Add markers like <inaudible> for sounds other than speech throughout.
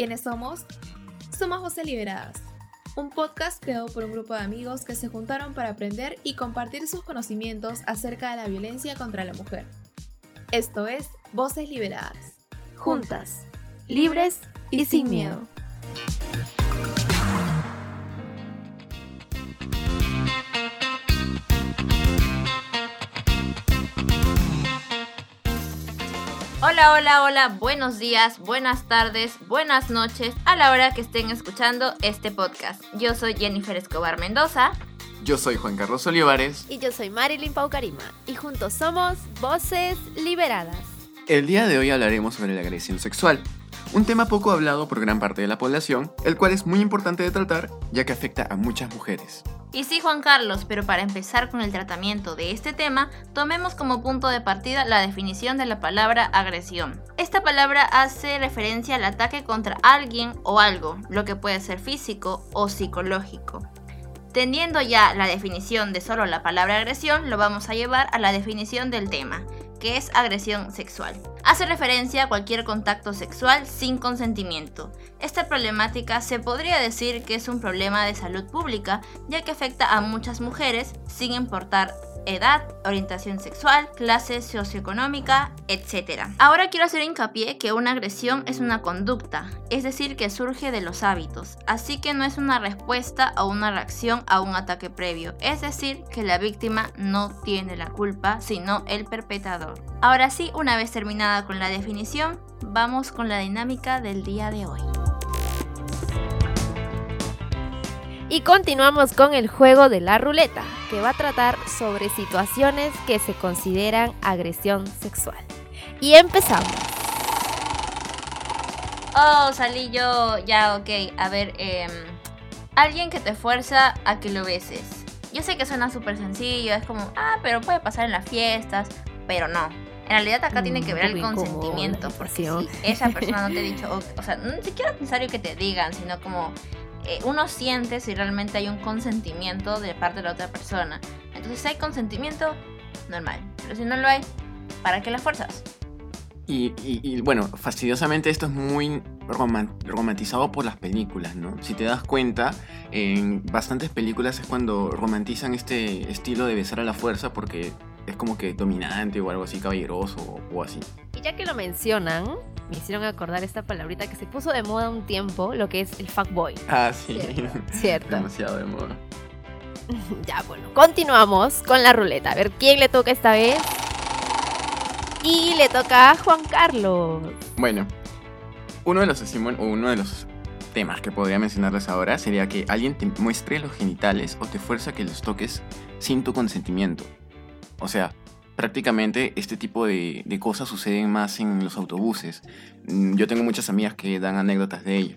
¿Quiénes somos? Somos Voces Liberadas, un podcast creado por un grupo de amigos que se juntaron para aprender y compartir sus conocimientos acerca de la violencia contra la mujer. Esto es Voces Liberadas. Juntas, libres y sin miedo. Hola, hola, hola, buenos días, buenas tardes, buenas noches a la hora que estén escuchando este podcast. Yo soy Jennifer Escobar Mendoza. Yo soy Juan Carlos Olivares. Y yo soy Marilyn Paucarima. Y juntos somos Voces Liberadas. El día de hoy hablaremos sobre la agresión sexual. Un tema poco hablado por gran parte de la población, el cual es muy importante de tratar ya que afecta a muchas mujeres. Y sí, Juan Carlos, pero para empezar con el tratamiento de este tema, tomemos como punto de partida la definición de la palabra agresión. Esta palabra hace referencia al ataque contra alguien o algo, lo que puede ser físico o psicológico. Teniendo ya la definición de solo la palabra agresión, lo vamos a llevar a la definición del tema, que es agresión sexual. Hace referencia a cualquier contacto sexual sin consentimiento. Esta problemática se podría decir que es un problema de salud pública, ya que afecta a muchas mujeres sin importar edad, orientación sexual, clase socioeconómica, etc. Ahora quiero hacer hincapié que una agresión es una conducta, es decir, que surge de los hábitos, así que no es una respuesta o una reacción a un ataque previo, es decir, que la víctima no tiene la culpa, sino el perpetrador. Ahora sí, una vez terminada con la definición, vamos con la dinámica del día de hoy. Y continuamos con el juego de la ruleta, que va a tratar sobre situaciones que se consideran agresión sexual. Y empezamos. Oh, salí yo. Ya, ok. A ver, em, alguien que te fuerza a que lo beses. Yo sé que suena súper sencillo, es como, ah, pero puede pasar en las fiestas, pero no. En realidad acá tiene que ver el consentimiento, porque si esa persona no te ha dicho, o, o sea, no siquiera es necesario que te digan, sino como eh, uno siente si realmente hay un consentimiento de parte de la otra persona. Entonces, si hay consentimiento, normal. Pero si no lo hay, ¿para qué las fuerzas? Y, bueno, fastidiosamente esto es muy romantizado por las películas, ¿no? Si te das cuenta, en bastantes películas es cuando romantizan este estilo de besar a la fuerza porque es como que dominante o algo así, caballeroso o, o así. Y ya que lo mencionan, me hicieron acordar esta palabrita que se puso de moda un tiempo, lo que es el fuckboy. Ah, sí. Cierto. Demasiado de moda. <laughs> ya, bueno, continuamos con la ruleta. A ver quién le toca esta vez. Y le toca a Juan Carlos. Bueno, uno de los uno de los temas que podría mencionarles ahora sería que alguien te muestre los genitales o te fuerza que los toques sin tu consentimiento. O sea, prácticamente este tipo de, cosas suceden más en los autobuses. Mm, yo tengo muchas amigas que dan anécdotas de ello.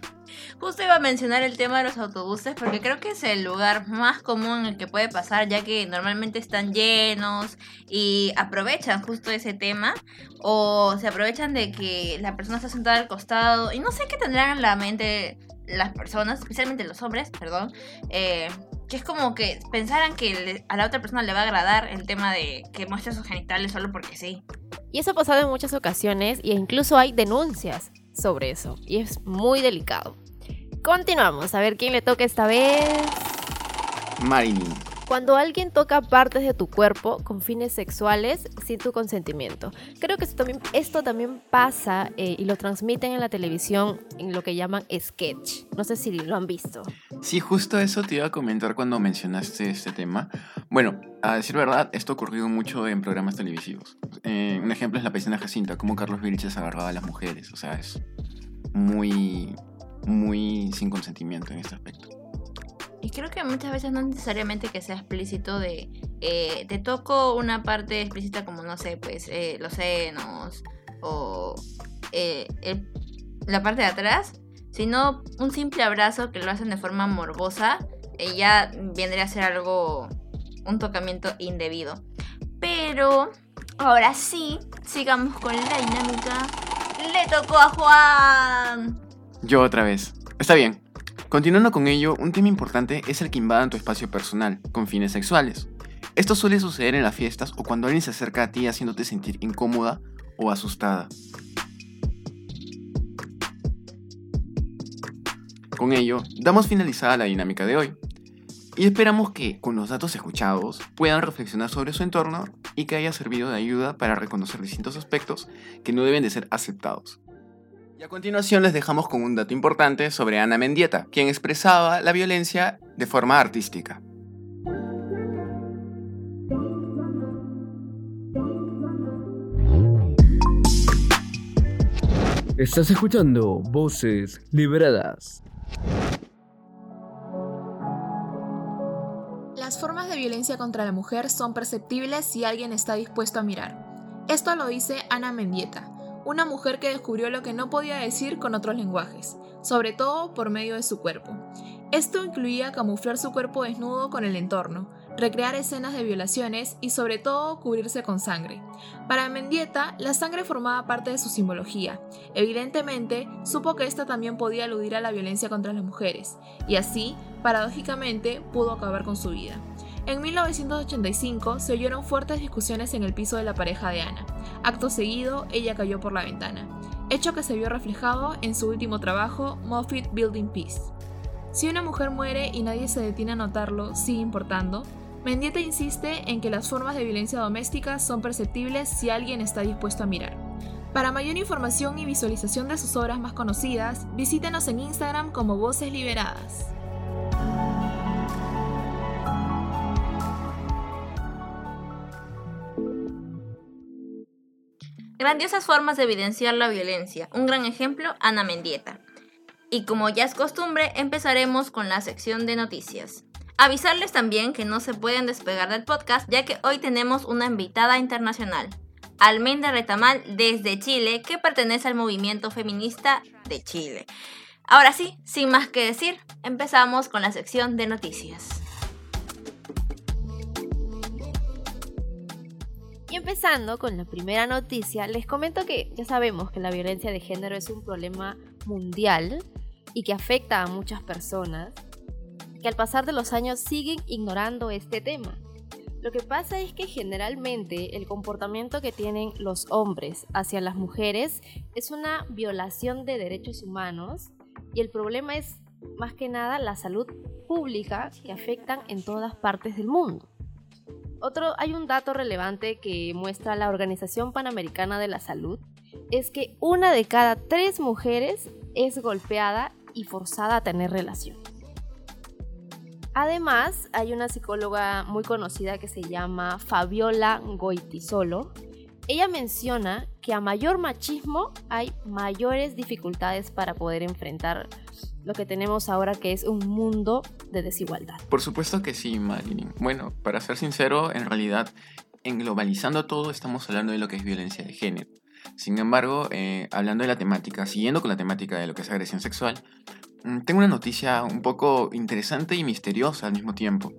Justo iba a mencionar el tema de los autobuses porque creo que es el lugar más común en el que puede pasar ya que normalmente están llenos y aprovechan justo ese tema o se aprovechan de que la persona está sentada al costado y no sé qué tendrán en la mente las personas, especialmente los hombres, perdón, eh, que es como que pensaran que a la otra persona le va a agradar el tema de que muestre sus genitales solo porque sí. Y eso ha pasado en muchas ocasiones e incluso hay denuncias sobre eso y es muy delicado. Continuamos, a ver quién le toca esta vez. Marilyn. Cuando alguien toca partes de tu cuerpo con fines sexuales sin tu consentimiento. Creo que esto también, pasa eh, y lo transmiten en la televisión en lo que llaman sketch. No sé si lo han visto. Sí, justo eso te iba a comentar cuando mencionaste este tema. Bueno, a decir verdad, esto ha ocurrido mucho en programas televisivos. Eh, un ejemplo es la paisana Jacinta, como Carlos Vilches agarraba a las mujeres. O sea, es muy, muy sin consentimiento en este aspecto. Y creo que muchas veces no necesariamente que sea explícito de eh, te toco una parte explícita como no sé, pues eh, los senos o eh, la parte de atrás, sino un simple abrazo que lo hacen de forma morbosa, ya vendría a ser algo, un tocamiento indebido. Pero ahora sí, sigamos con la dinámica. Le tocó a Juan. Yo otra vez. Está bien. Continuando con ello, un tema importante es el que invadan tu espacio personal, con fines sexuales. Esto suele suceder en las fiestas o cuando alguien se acerca a ti haciéndote sentir incómoda o asustada. Con ello, damos finalizada la dinámica de hoy. Y esperamos que, con los datos escuchados, puedan reflexionar sobre su entorno y que haya servido de ayuda para reconocer distintos aspectos que no deben de ser aceptados. Y a continuación les dejamos con un dato importante sobre Ana Mendieta, quien expresaba la violencia de forma artística. Estás escuchando Voces Liberadas. Las formas de violencia contra la mujer son perceptibles si alguien está dispuesto a mirar. Esto lo dice Ana Mendieta, una mujer que descubrió lo que no podía decir con otros lenguajes, sobre todo por medio de su cuerpo. Esto incluía camuflar su cuerpo desnudo con el entorno, recrear escenas de violaciones y sobre todo cubrirse con sangre. Para Mendieta, la sangre formaba parte de su simbología. Evidentemente, supo que esta también podía aludir a la violencia contra las mujeres, y así, paradójicamente, pudo acabar con su vida. En 1985 se oyeron fuertes discusiones en el piso de la pareja de Ana. Acto seguido, ella cayó por la ventana, hecho que se vio reflejado en su último trabajo, Moffitt Building Peace. Si una mujer muere y nadie se detiene a notarlo, sigue importando, Mendieta insiste en que las formas de violencia doméstica son perceptibles si alguien está dispuesto a mirar. Para mayor información y visualización de sus obras más conocidas, visítenos en Instagram como Voces Liberadas. Grandiosas formas de evidenciar la violencia. Un gran ejemplo, Ana Mendieta. Y como ya es costumbre, empezaremos con la sección de noticias. Avisarles también que no se pueden despegar del podcast ya que hoy tenemos una invitada internacional, Almenda Retamal desde Chile, que pertenece al movimiento feminista de Chile. Ahora sí, sin más que decir, empezamos con la sección de noticias. Y empezando con la primera noticia, les comento que ya sabemos que la violencia de género es un problema mundial y que afecta a muchas personas que al pasar de los años siguen ignorando este tema. Lo que pasa es que generalmente el comportamiento que tienen los hombres hacia las mujeres es una violación de derechos humanos y el problema es más que nada la salud pública que afectan en todas partes del mundo. Otro, hay un dato relevante que muestra la Organización Panamericana de la Salud, es que una de cada tres mujeres es golpeada y forzada a tener relación. Además, hay una psicóloga muy conocida que se llama Fabiola Goitisolo. Ella menciona que a mayor machismo hay mayores dificultades para poder enfrentar lo que tenemos ahora que es un mundo de desigualdad. Por supuesto que sí, Marilyn. Bueno, para ser sincero, en realidad, en globalizando todo, estamos hablando de lo que es violencia de género. Sin embargo, eh, hablando de la temática, siguiendo con la temática de lo que es agresión sexual, Mm, tengo una noticia un poco interesante y misteriosa al mismo tiempo,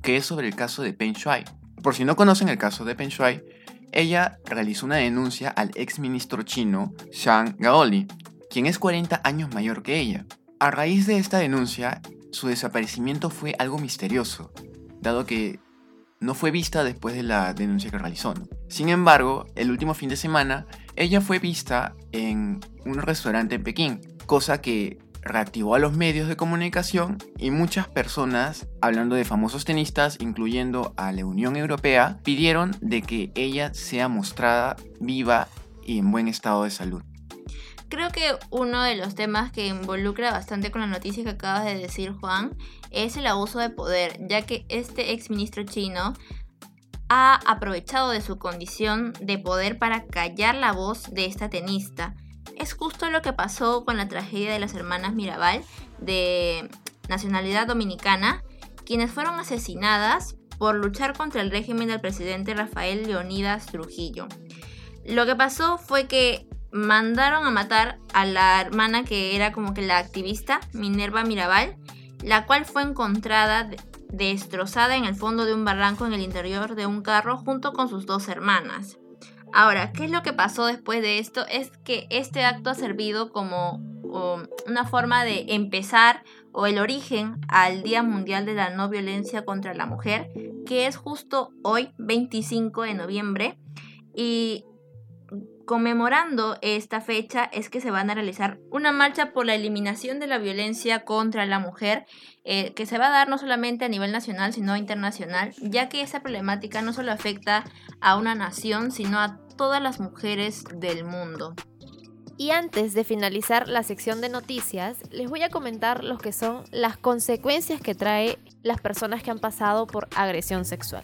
que es sobre el caso de Peng Shuai. Por si no conocen el caso de Peng Shuai, ella realizó una denuncia al ex ministro chino Zhang Gaoli, quien es 40 años mayor que ella. A raíz de esta denuncia, su desaparecimiento fue algo misterioso, dado que no fue vista después de la denuncia que realizó. Sin embargo, el último fin de semana, ella fue vista en un restaurante en Pekín, cosa que reactivó a los medios de comunicación y muchas personas, hablando de famosos tenistas, incluyendo a la Unión Europea, pidieron de que ella sea mostrada viva y en buen estado de salud. Creo que uno de los temas que involucra bastante con la noticia que acabas de decir, Juan, es el abuso de poder, ya que este ex ministro chino ha aprovechado de su condición de poder para callar la voz de esta tenista es justo lo que pasó con la tragedia de las hermanas Mirabal, de nacionalidad dominicana, quienes fueron asesinadas por luchar contra el régimen del presidente Rafael Leonidas Trujillo. Lo que pasó fue que mandaron a matar a la hermana que era como que la activista Minerva Mirabal, la cual fue encontrada destrozada en el fondo de un barranco en el interior de un carro junto con sus dos hermanas. Ahora, ¿qué es lo que pasó después de esto? Es que este acto ha servido como una forma de empezar o el origen al Día Mundial de la No Violencia contra la Mujer, que es justo hoy, 25 de noviembre. Y conmemorando esta fecha es que se van a realizar una marcha por la eliminación de la violencia contra la mujer, eh, que se va a dar no solamente a nivel nacional, sino internacional, ya que esa problemática no solo afecta a una nación, sino a todas las mujeres del mundo. Y antes de finalizar la sección de noticias, les voy a comentar lo que son las consecuencias que trae las personas que han pasado por agresión sexual.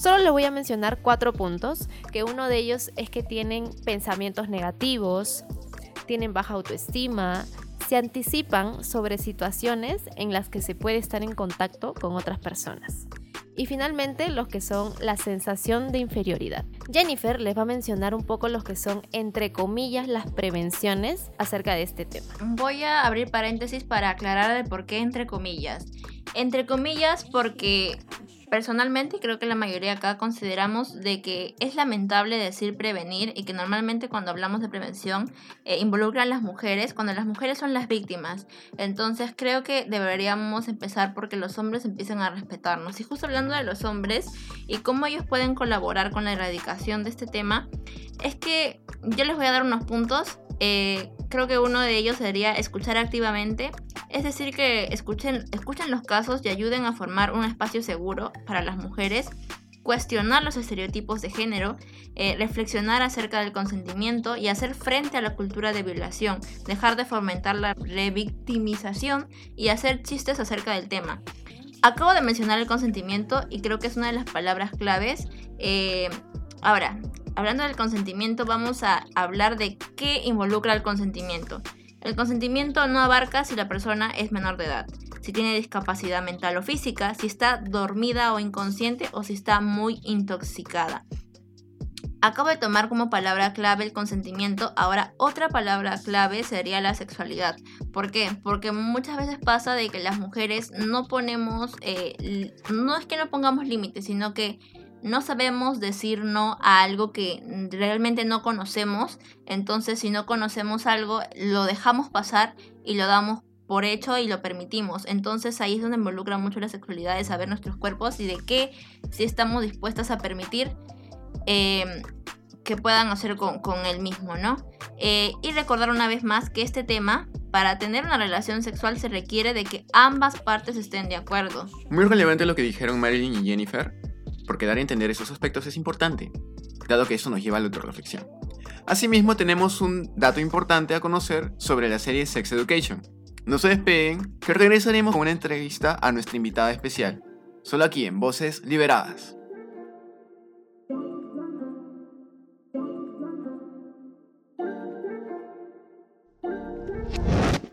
Solo les voy a mencionar cuatro puntos, que uno de ellos es que tienen pensamientos negativos, tienen baja autoestima, se anticipan sobre situaciones en las que se puede estar en contacto con otras personas. Y finalmente, los que son la sensación de inferioridad. Jennifer les va a mencionar un poco los que son, entre comillas, las prevenciones acerca de este tema. Voy a abrir paréntesis para aclarar el por qué entre comillas. Entre comillas porque personalmente creo que la mayoría acá consideramos de que es lamentable decir prevenir y que normalmente cuando hablamos de prevención eh, involucran a las mujeres cuando las mujeres son las víctimas. Entonces creo que deberíamos empezar porque los hombres empiecen a respetarnos. Y justo hablando de los hombres y cómo ellos pueden colaborar con la erradicación de este tema, es que yo les voy a dar unos puntos eh, creo que uno de ellos sería escuchar activamente, es decir, que escuchen, escuchen los casos y ayuden a formar un espacio seguro para las mujeres, cuestionar los estereotipos de género, eh, reflexionar acerca del consentimiento y hacer frente a la cultura de violación, dejar de fomentar la revictimización y hacer chistes acerca del tema. Acabo de mencionar el consentimiento y creo que es una de las palabras claves. Eh, ahora, hablando del consentimiento, vamos a hablar de qué involucra el consentimiento. El consentimiento no abarca si la persona es menor de edad, si tiene discapacidad mental o física, si está dormida o inconsciente o si está muy intoxicada. Acabo de tomar como palabra clave el consentimiento, ahora otra palabra clave sería la sexualidad. ¿Por qué? Porque muchas veces pasa de que las mujeres no ponemos, eh, no es que no pongamos límites, sino que no sabemos decir no a algo que realmente no conocemos, entonces si no conocemos algo, lo dejamos pasar y lo damos por hecho y lo permitimos. Entonces ahí es donde involucra mucho la sexualidad de saber nuestros cuerpos y de qué si estamos dispuestas a permitir em, que puedan hacer con, el mismo, ¿no? Eh, y recordar una vez más que este tema, para tener una relación sexual se requiere de que ambas partes estén de acuerdo. Muy relevante lo que dijeron Marilyn y Jennifer porque dar a entender esos aspectos es importante, dado que eso nos lleva a la autorreflexión. Asimismo, tenemos un dato importante a conocer sobre la serie Sex Education. No se despeguen, que regresaremos con una entrevista a nuestra invitada especial, solo aquí en Voces Liberadas.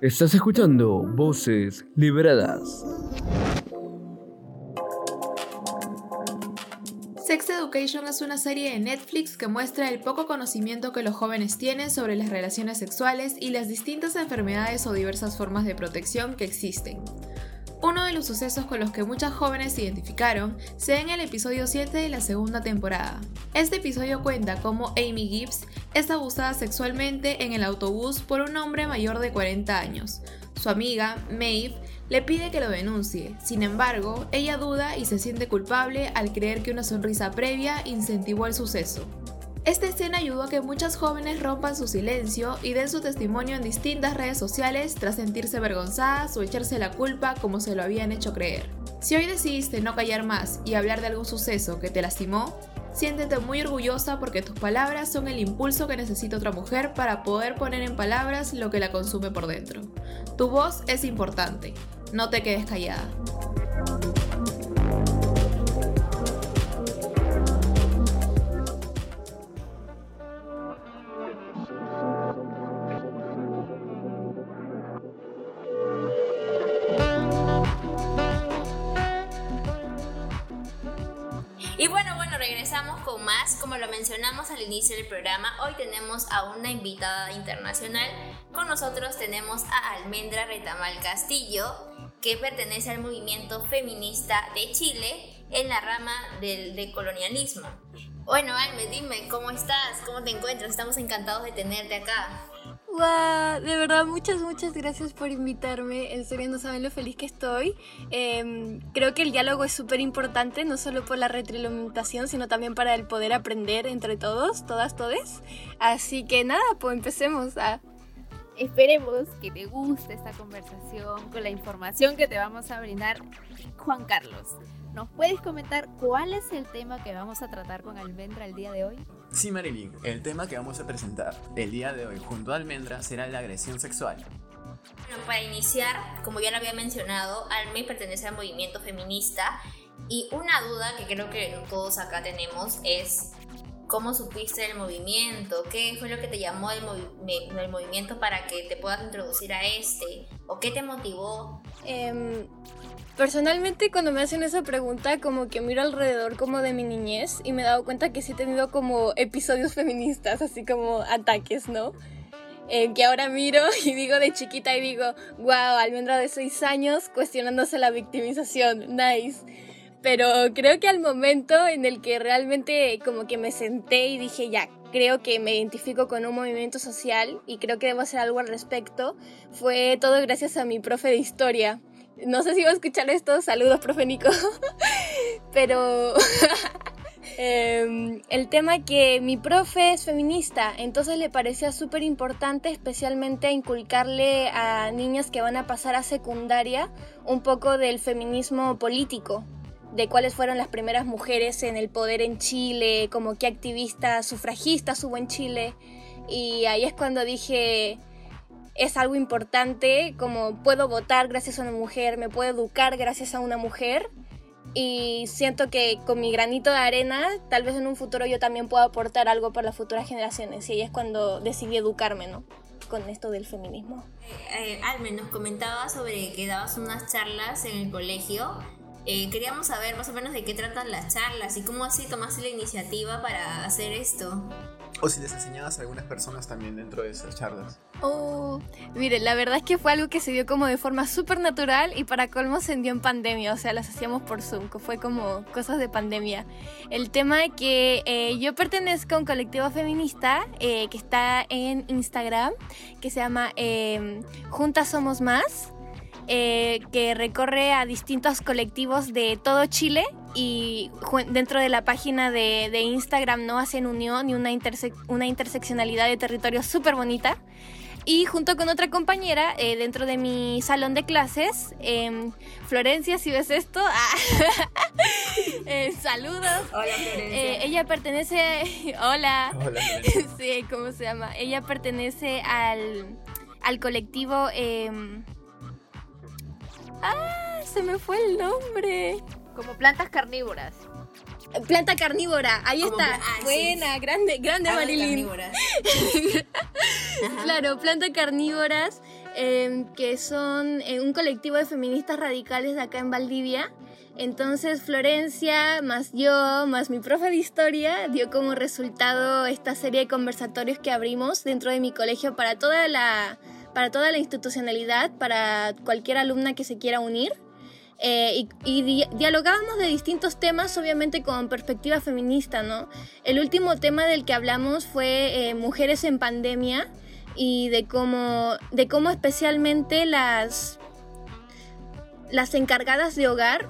Estás escuchando Voces Liberadas. Education es una serie de Netflix que muestra el poco conocimiento que los jóvenes tienen sobre las relaciones sexuales y las distintas enfermedades o diversas formas de protección que existen. Uno de los sucesos con los que muchas jóvenes se identificaron se da en el episodio 7 de la segunda temporada. Este episodio cuenta cómo Amy Gibbs es abusada sexualmente en el autobús por un hombre mayor de 40 años. Su amiga, Maeve, le pide que lo denuncie. Sin embargo, ella duda y se siente culpable al creer que una sonrisa previa incentivó el suceso. Esta escena ayudó a que muchas jóvenes rompan su silencio y den su testimonio en distintas redes sociales tras sentirse avergonzadas o echarse la culpa como se lo habían hecho creer. Si hoy decidiste no callar más y hablar de algún suceso que te lastimó, siéntete muy orgullosa porque tus palabras son el impulso que necesita otra mujer para poder poner en palabras lo que la consume por dentro. Tu voz es importante no te quedes callada. Y bueno, bueno, regresamos con más. Como lo mencionamos al inicio del programa, hoy tenemos a una invitada internacional. Con nosotros tenemos a Almendra Retamal Castillo que pertenece al movimiento feminista de Chile en la rama del decolonialismo. Bueno, Alme, dime, ¿cómo estás? ¿Cómo te encuentras? Estamos encantados de tenerte acá. Guau, de verdad, muchas, muchas gracias por invitarme. En serio, no saben lo feliz que estoy. Em, creo que el diálogo es súper importante, no solo por la retroalimentación, sino también para el poder aprender entre todos, todas, todes. Así que nada, pues empecemos a... Esperemos que te guste esta conversación con la información que te vamos a brindar. Juan Carlos, ¿nos puedes comentar cuál es el tema que vamos a tratar con Almendra el día de hoy? Sí, Marilyn, el tema que vamos a presentar el día de hoy junto a Almendra será la agresión sexual. Bueno, para iniciar, como ya lo había mencionado, Alme pertenece al movimiento feminista y una duda que creo que todos acá tenemos es cómo supiste el movimiento, qué fue lo que te llamó el, el movimiento para que te puedas introducir a este o qué te motivó. Em, personalmente cuando me hacen esa pregunta como que miro alrededor como de mi niñez y me he dado cuenta que sí he tenido como episodios feministas, así como ataques, ¿no? Eh, que ahora miro <laughs> y digo de chiquita y digo, wow, almendra de 6 años cuestionándose la victimización, nice. Pero creo que al momento en el que realmente como que me senté y dije, ya, creo que me identifico con un movimiento social y creo que debo hacer algo al respecto, fue todo gracias a mi profe de historia. No sé si va a escuchar esto, saludos, profe Nico. <laughs> Pero <laughs> em, el tema que mi profe es feminista, entonces le parecía súper importante especialmente inculcarle a niñas que van a pasar a secundaria un poco del feminismo político, de cuáles fueron las primeras mujeres en el poder en Chile, como qué activistas sufragistas hubo en Chile. Y ahí es cuando dije, es algo importante, como puedo votar gracias a una mujer, me puedo educar gracias a una mujer. Y siento que con mi granito de arena, tal vez en un futuro yo también pueda aportar algo para las futuras generaciones. Y ahí es cuando decidí educarme, ¿no? Con esto del feminismo. Eh, eh Almen, nos comentaba sobre que dabas unas charlas en el colegio eh, queríamos saber más o menos de qué tratan las charlas y cómo así tomaste la iniciativa para hacer esto. O si les enseñabas a algunas personas también dentro de esas charlas. Oh, mire, la verdad es que fue algo que se dio como de forma súper natural y para colmo se dio en pandemia, o sea, las hacíamos por Zoom, que fue como cosas de pandemia. El tema de que eh, yo pertenezco a un colectivo feminista eh, que está en Instagram, que se llama Juntas Somos Más. Eh, que recorre a distintos colectivos de todo Chile y dentro de la página de, Instagram no hacen unión y una, una interseccionalidad de territorio súper bonita. Y junto con otra compañera, eh, dentro de mi salón de clases, em, Florencia, si ves esto, <laughs> eh, saludos. Hola, Florencia. ella pertenece, <laughs> hola. Hola, <laughs> sí, ¿cómo se llama? Ella pertenece al, al colectivo em, ¡Ah! Se me fue el nombre. Como plantas carnívoras. Planta carnívora, ahí está. Ah, Buena, grande, grande Marilyn. <laughs> claro, planta carnívoras, em, que son eh, un colectivo de feministas radicales de acá en Valdivia. Entonces Florencia, más yo, más mi profe de historia, dio como resultado esta serie de conversatorios que abrimos dentro de mi colegio para toda la para toda la institucionalidad, para cualquier alumna que se quiera unir. Eh, y, dialogábamos de distintos temas, obviamente con perspectiva feminista, ¿no? El último tema del que hablamos fue eh, mujeres en pandemia y de cómo, de cómo especialmente las, las encargadas de hogar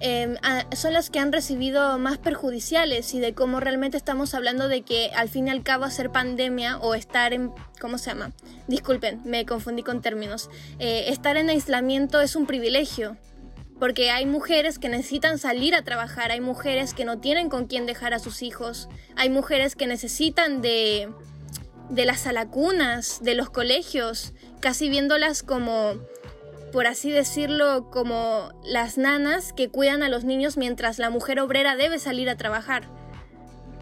Em, son las que han recibido más perjudiciales y de cómo realmente estamos hablando de que al fin y al cabo hacer pandemia o estar en, ¿cómo se llama? Disculpen, me confundí con términos. Eh, estar en aislamiento es un privilegio. Porque hay mujeres que necesitan salir a trabajar, hay mujeres que no tienen con quién dejar a sus hijos, hay mujeres que necesitan de, de las alacunas, de los colegios, casi viéndolas como por así decirlo, como las nanas que cuidan a los niños mientras la mujer obrera debe salir a trabajar.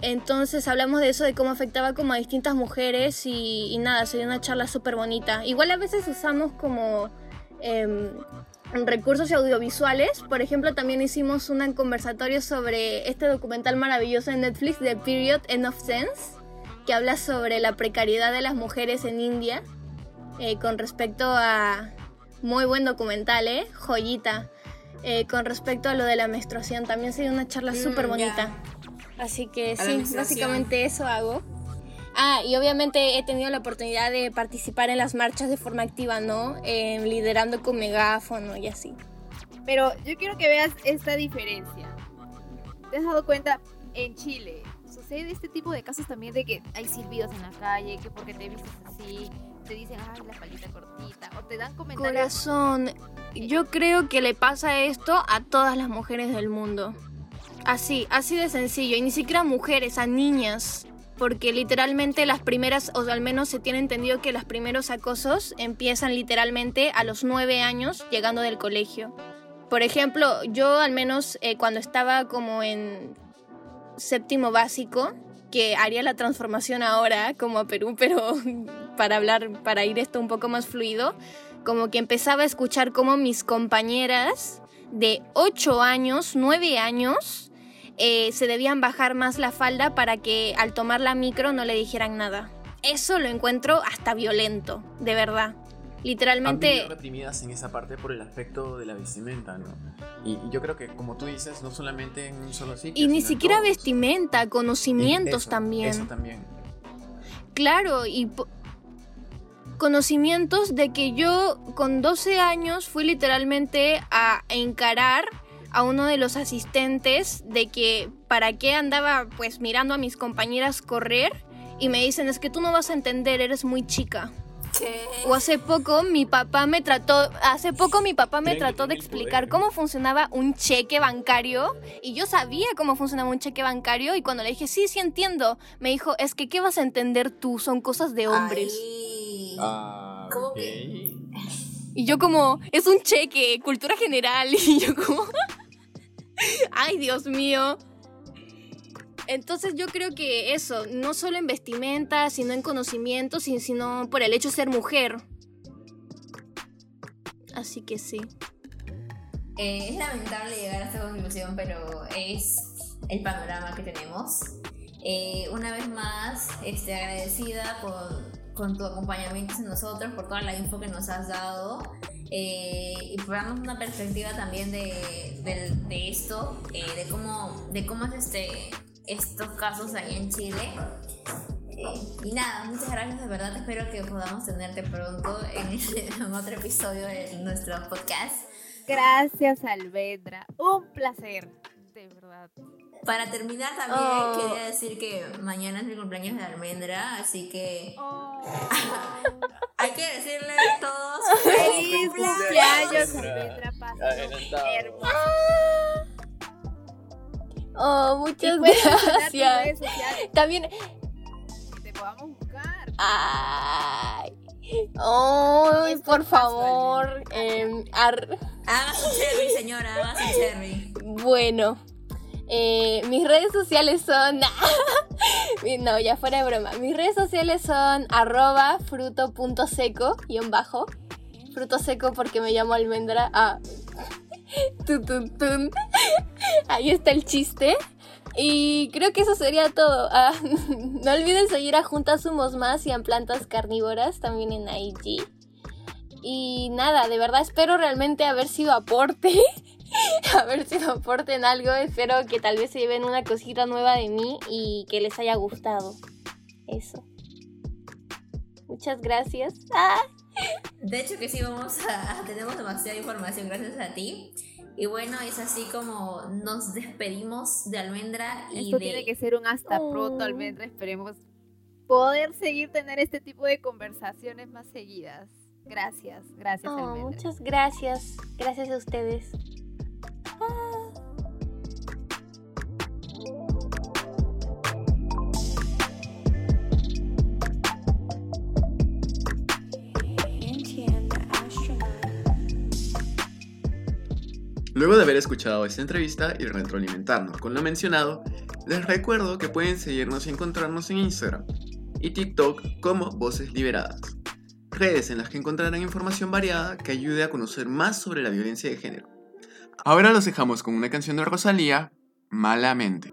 Entonces hablamos de eso, de cómo afectaba como a distintas mujeres y, nada, sería una charla súper bonita. Igual a veces usamos como em, recursos audiovisuales, por ejemplo también hicimos un conversatorio sobre este documental maravilloso en Netflix de Period End of Sense, que habla sobre la precariedad de las mujeres en India eh, con respecto a muy buen documental, ¿eh? Joyita. Eh, con respecto a lo de la menstruación, también sería una charla mm, súper bonita. Así que sí, básicamente eso hago. Ah, y obviamente he tenido la oportunidad de participar en las marchas de forma activa, ¿no? Eh, liderando con megáfono y así. Pero yo quiero que veas esta diferencia. ¿Te has dado cuenta? En Chile sucede este tipo de casos también de que hay silbidos en la calle, que porque te vistes así, te dicen, ay, la palita cortita, o te dan comentarios. Corazón, yo creo que le pasa esto a todas las mujeres del mundo. Así, así de sencillo. Y ni siquiera mujeres, a niñas. Porque literalmente las primeras, o al menos se tiene entendido que los primeros acosos empiezan literalmente a los nueve años llegando del colegio. Por ejemplo, yo al menos eh, cuando estaba como en séptimo básico, que haría la transformación ahora como a Perú, pero para hablar, para ir esto un poco más fluido, como que empezaba a escuchar como mis compañeras de 8 años, 9 años, eh, se debían bajar más la falda para que al tomar la micro no le dijeran nada. Eso lo encuentro hasta violento, de verdad. Literalmente... Reprimidas en esa parte por el aspecto de la vestimenta, ¿no? Y, yo creo que, como tú dices, no solamente en un solo sitio. Y ni siquiera vestimenta, conocimientos también. Eso también. Claro, y conocimientos de que yo con 12 años fui literalmente a encarar a uno de los asistentes de que para qué andaba pues mirando a mis compañeras correr y me dicen es que tú no vas a entender, eres muy chica. O hace poco mi papá me trató, hace poco mi papá me trató de explicar cómo funcionaba un cheque bancario y yo sabía cómo funcionaba un cheque bancario y cuando le dije, sí, sí entiendo, me dijo, es que ¿qué vas a entender tú? Son cosas de hombres. Ah, ¿Cómo <laughs> Y yo como, es un cheque, cultura general. <laughs> Y yo como, ay Dios mío. Entonces yo creo que eso, no solo en vestimenta, sino en conocimiento, sino por el hecho de ser mujer. Así que sí. Eh, es lamentable llegar a esta conclusión, pero es el panorama que tenemos. Eh, una vez más, este, agradecida por, con tu acompañamiento en nosotros, por toda la info que nos has dado. Eh, y por darnos una perspectiva también de, de, esto, de cómo, de cómo es este, estos casos ahí en Chile. Eh, y nada, muchas gracias, de verdad espero que podamos tenerte pronto en, <laughs> otro episodio de nuestro podcast. Gracias, Alvedra. Un placer, de verdad. Para terminar también Oh. quería decir que mañana es mi cumpleaños de almendra, así que Oh. hay que decirle a todos <laughs> ¡Feliz cumpleaños, Alvedra! Pásalo hermoso. Oh, muchas gracias. También, te podamos buscar. ay, ay, Es por favor. em, ar- Haga su cherry, señora, haga su cherry. Bueno, eh, mis redes sociales son... <laughs> no, ya fuera de broma. Mis redes sociales son arroba fruto.seco y en bajo. Fruto seco porque me llamo almendra. Ah. <laughs> <laughs> Ahí está el chiste. Y creo que eso sería todo. Ah, no olviden seguir a Juntas Sumos Más y a Plantas Carnívoras también en IG. Y nada, de verdad espero realmente haber sido aporte. <laughs> haber sido aporte en algo. Espero que tal vez se lleven una cosita nueva de mí y que les haya gustado. Eso. Muchas gracias. Ah. De hecho que sí, vamos a, <laughs> tenemos demasiada información gracias a ti. Y bueno, es así como nos despedimos de Almendra y Esto de... tiene que ser un hasta Oh. pronto, Almendra. Esperemos poder seguir tener este tipo de conversaciones más seguidas. Gracias, gracias, Oh, Almendra. muchas gracias. Gracias a ustedes. Luego de haber escuchado esta entrevista y retroalimentarnos con lo mencionado, les recuerdo que pueden seguirnos y encontrarnos en Instagram y TikTok como Voces Liberadas, redes en las que encontrarán información variada que ayude a conocer más sobre la violencia de género. Ahora los dejamos con una canción de Rosalía, Malamente.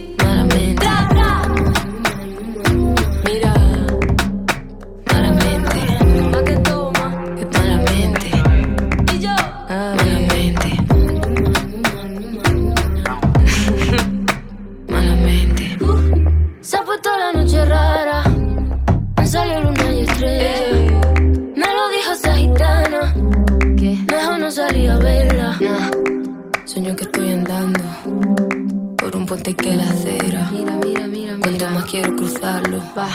Cuanto más quiero cruzarlo, va.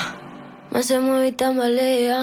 Más se mueve y tambalea.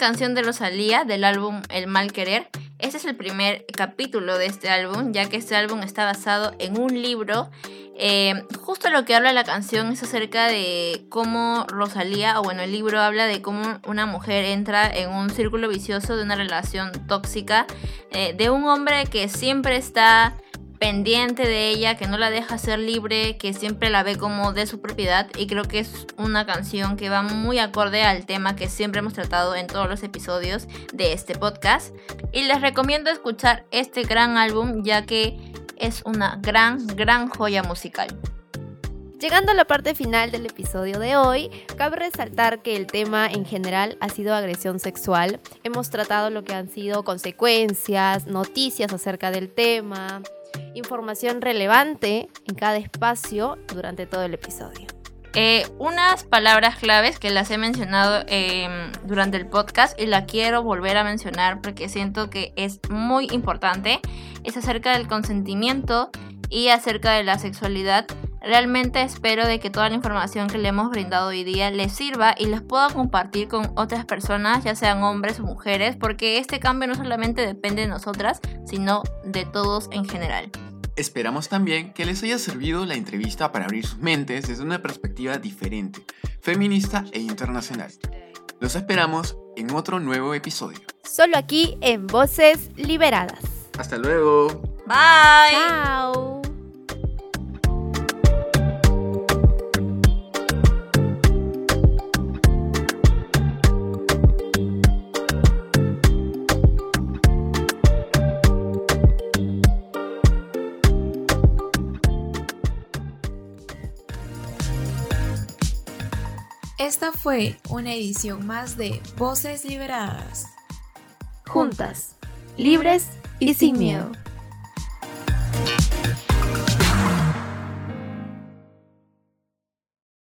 Canción de Rosalía del álbum El Mal Querer. Este es el primer capítulo de este álbum, ya que este álbum está basado en un libro. Eh, justo lo que habla la canción es acerca de cómo Rosalía, o bueno, el libro habla de cómo una mujer entra en un círculo vicioso de una relación tóxica, eh, de un hombre que siempre está pendiente de ella, que no la deja ser libre, que siempre la ve como de su propiedad y creo que es una canción que va muy acorde al tema que siempre hemos tratado en todos los episodios de este podcast y les recomiendo escuchar este gran álbum ya que es una gran, gran joya musical. Llegando a la parte final del episodio de hoy, cabe resaltar que el tema en general ha sido agresión sexual. Hemos tratado lo que han sido consecuencias, noticias acerca del tema, información relevante en cada espacio durante todo el episodio. Eh, unas palabras claves que las he mencionado eh, durante el podcast y la quiero volver a mencionar porque siento que es muy importante es acerca del consentimiento y acerca de la sexualidad. Realmente espero de que toda la información que le hemos brindado hoy día les sirva y les pueda compartir con otras personas, ya sean hombres o mujeres, porque este cambio no solamente depende de nosotras, sino de todos en general. Esperamos también que les haya servido la entrevista para abrir sus mentes desde una perspectiva diferente, feminista e internacional. Los esperamos en otro nuevo episodio. Solo aquí en Voces Liberadas. Hasta luego. Bye. Chao. Esta fue una edición más de Voces Liberadas. Juntas, libres y sin miedo.